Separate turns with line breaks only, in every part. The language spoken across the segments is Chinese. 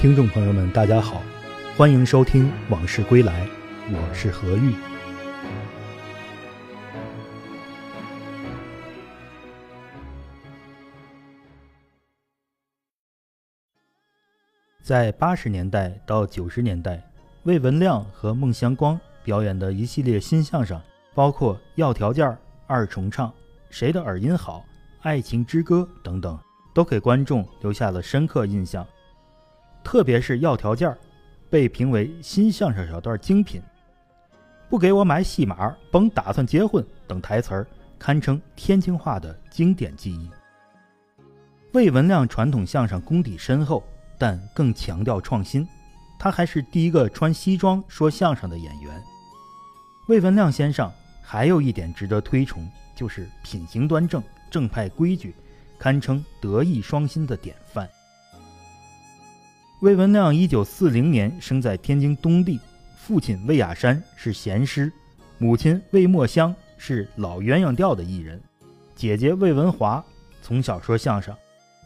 听众朋友们，大家好，欢迎收听《往事归来》，我是何玉。在八十年代到九十年代，魏文亮和孟祥光表演的一系列新相声，包括《要条件》《二重唱》《谁的耳音好》《爱情之歌》等等，都给观众留下了深刻印象。特别是要条件儿，被评为新相声小段精品。不给我买戏码，甭打算结婚等台词儿，堪称天津话的经典记忆。魏文亮传统相声功底深厚，但更强调创新。他还是第一个穿西装说相声的演员。魏文亮先生还有一点值得推崇，就是品行端正、正派规矩，堪称德艺双馨的典范。魏文亮一九四零年生在天津东地，父亲魏亚山是弦师，母亲魏墨香是老鸳鸯调的艺人，姐姐魏文华从小说相声，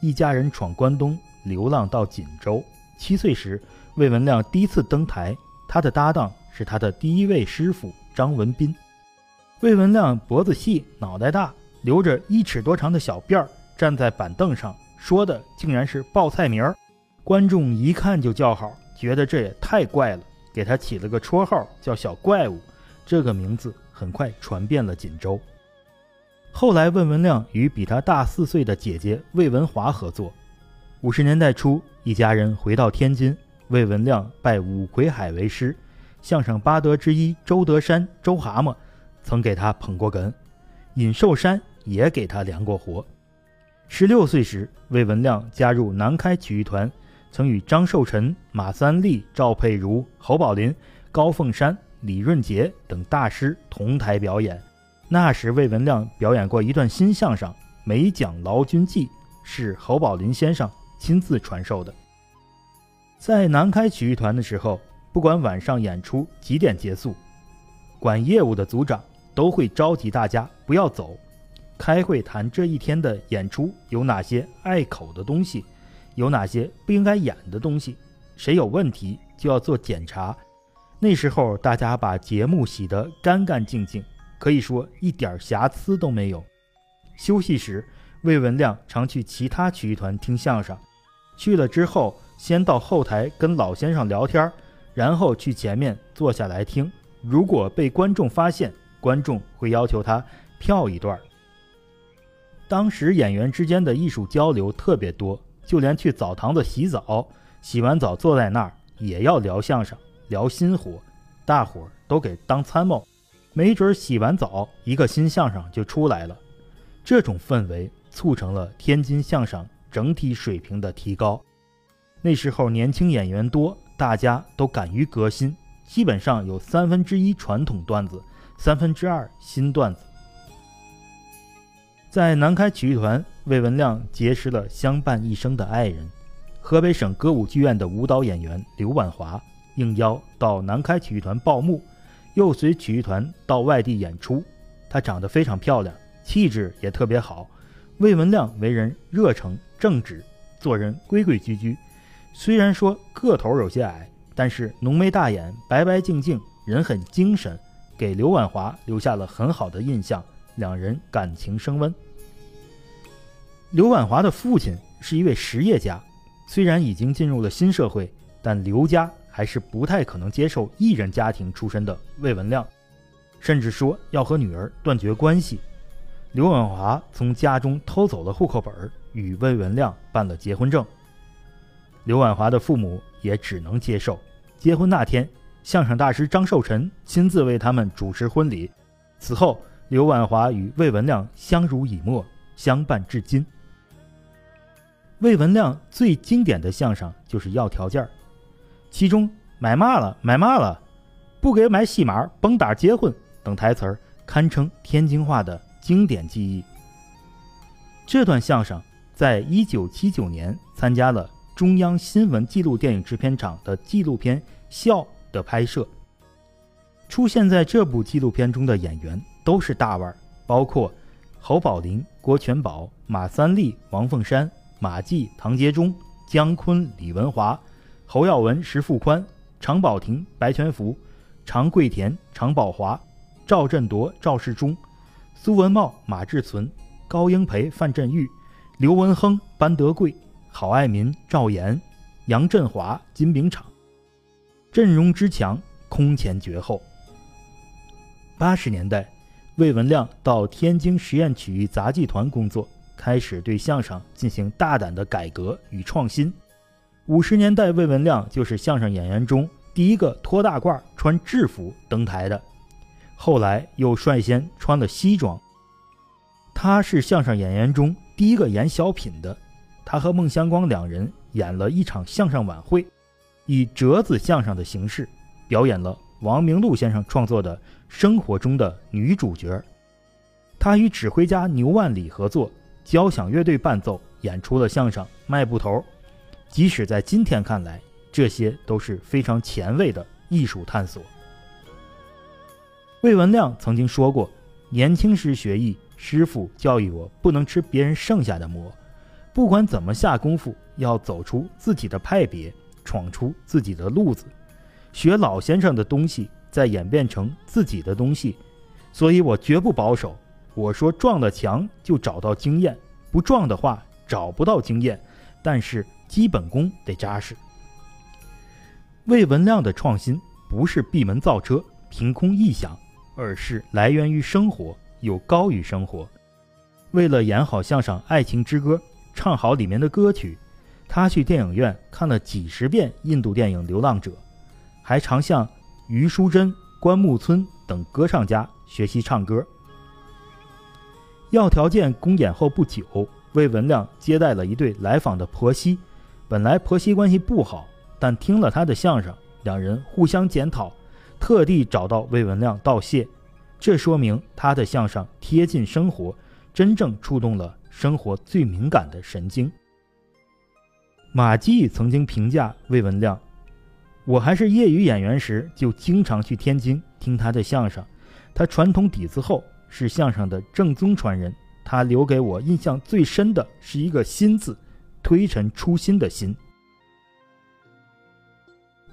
一家人闯关东，流浪到锦州。七岁时，魏文亮第一次登台，他的搭档是他的第一位师傅张文斌。魏文亮脖子细，脑袋大，留着一尺多长的小辫儿，站在板凳上说的竟然是报菜名儿。观众一看就叫好，觉得这也太怪了，给他起了个绰号叫“小怪物”。这个名字很快传遍了锦州。后来，魏文亮与比他大四岁的姐姐魏文华合作。五十年代初，一家人回到天津，魏文亮拜武魁海为师，相声八德之一周德山（周蛤蟆）曾给他捧过哏，尹寿山也给他量过活。十六岁时，魏文亮加入南开曲艺团。曾与张寿臣、马三立、赵佩茹、侯宝林、高凤山、李润杰等大师同台表演。那时，魏文亮表演过一段新相声《美蒋劳军记》，是侯宝林先生亲自传授的。在南开曲艺团的时候，不管晚上演出几点结束，管业务的组长都会召集大家不要走，开会谈这一天的演出有哪些碍口的东西。有哪些不应该演的东西？谁有问题就要做检查。那时候大家把节目洗得干干净净，可以说一点瑕疵都没有。休息时，魏文亮常去其他曲艺团听相声，去了之后先到后台跟老先生聊天，然后去前面坐下来听。如果被观众发现，观众会要求他跳一段。当时演员之间的艺术交流特别多。就连去澡堂子洗澡，洗完澡坐在那儿也要聊相声、聊新活，大伙儿都给当参谋，没准洗完澡一个新相声就出来了。这种氛围促成了天津相声整体水平的提高。那时候年轻演员多，大家都敢于革新，基本上有三分之一传统段子，三分之二新段子。在南开曲艺团。魏文亮结识了相伴一生的爱人，河北省歌舞剧院的舞蹈演员刘婉华，应邀到南开曲艺团报幕，又随曲艺团到外地演出。她长得非常漂亮，气质也特别好。魏文亮为人热诚正直，做人规规矩矩。虽然说个头有些矮，但是浓眉大眼，白白净净，人很精神，给刘婉华留下了很好的印象。两人感情升温。刘婉华的父亲是一位实业家，虽然已经进入了新社会，但刘家还是不太可能接受艺人家庭出身的魏文亮，甚至说要和女儿断绝关系。刘婉华从家中偷走了户口本，与魏文亮办了结婚证。刘婉华的父母也只能接受。结婚那天，相声大师张寿臣亲自为他们主持婚礼。此后，刘婉华与魏文亮相濡以沫，相伴至今。魏文亮最经典的相声就是要条件儿其中买嘛了买嘛了，不给买戏码甭打结婚等台词儿堪称天津话的经典记忆。这段相声在一九七九年参加了中央新闻纪录电影制片厂的纪录片《笑》的拍摄。出现在这部纪录片中的演员都是大腕，包括侯宝林、郭全宝、马三立、王凤山。马季、唐杰忠、姜昆、李文华，侯耀文、石富宽、常宝霆、白全福、常贵田、常宝华、赵振铎、赵世忠、苏文茂、马志存、高英培、范振玉、刘文亨、班德贵、郝爱民、赵岩、杨振华、金炳昶，阵容之强，空前绝后。八十年代，魏文亮到天津实验曲艺杂技团工作，开始对相声进行大胆的改革与创新。五十年代，魏文亮就是相声演员中第一个脱大褂、穿制服登台的，后来又率先穿了西装。他是相声演员中第一个演小品的，他和孟祥光两人演了一场相声晚会，以折子相声的形式表演了王明禄先生创作的。生活中的女主角，他与指挥家牛万里合作，交响乐队伴奏演出了相声《卖布头》。即使在今天看来，这些都是非常前卫的艺术探索。魏文亮曾经说过：“年轻时学艺，师傅教育我不能吃别人剩下的馍，不管怎么下功夫，要走出自己的派别，闯出自己的路子，学老先生的东西。”再演变成自己的东西，所以我绝不保守。我说撞了墙就找到经验，不撞的话找不到经验。但是基本功得扎实。魏文亮的创新不是闭门造车、凭空臆想，而是来源于生活，又高于生活。为了演好相声《爱情之歌》，唱好里面的歌曲，他去电影院看了几十遍印度电影《流浪者》，还常向。余淑珍、关木村等歌唱家学习唱歌。要条件公演后不久，魏文亮接待了一对来访的婆媳。本来婆媳关系不好，但听了他的相声，两人互相检讨，特地找到魏文亮道谢。这说明他的相声贴近生活，真正触动了生活最敏感的神经。马季曾经评价魏文亮。我还是业余演员时，就经常去天津听他的相声。他传统底子厚，是相声的正宗传人。他留给我印象最深的是一个“心”字，推陈出新的“新”。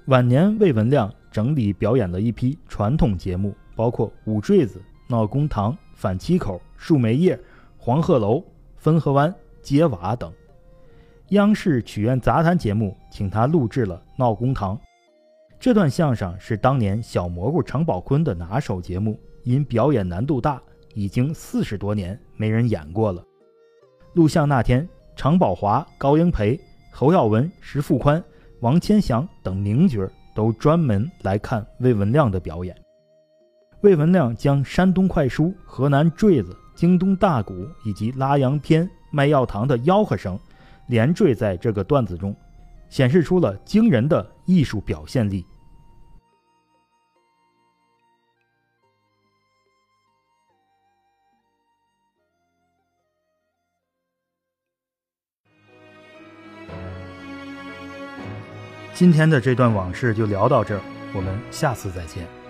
晚年，魏文亮整理表演了一批传统节目，包括《五坠子》《闹公堂》《反七口》《树梅叶》《黄鹤楼》《汾河湾》《接娃》等。央视曲苑杂谈节目请他录制了《闹公堂》。这段相声是当年小蘑菇常宝坤的拿手节目，因表演难度大，已经四十多年没人演过了。录像那天，常宝华、高英培、侯耀文、石富宽、王千祥等名角都专门来看魏文亮的表演。魏文亮将山东快书、河南坠子、京东大鼓以及拉洋片、卖药糖的吆喝声连缀在这个段子中，显示出了惊人的艺术表现力。今天的这段往事就聊到这儿，我们下次再见。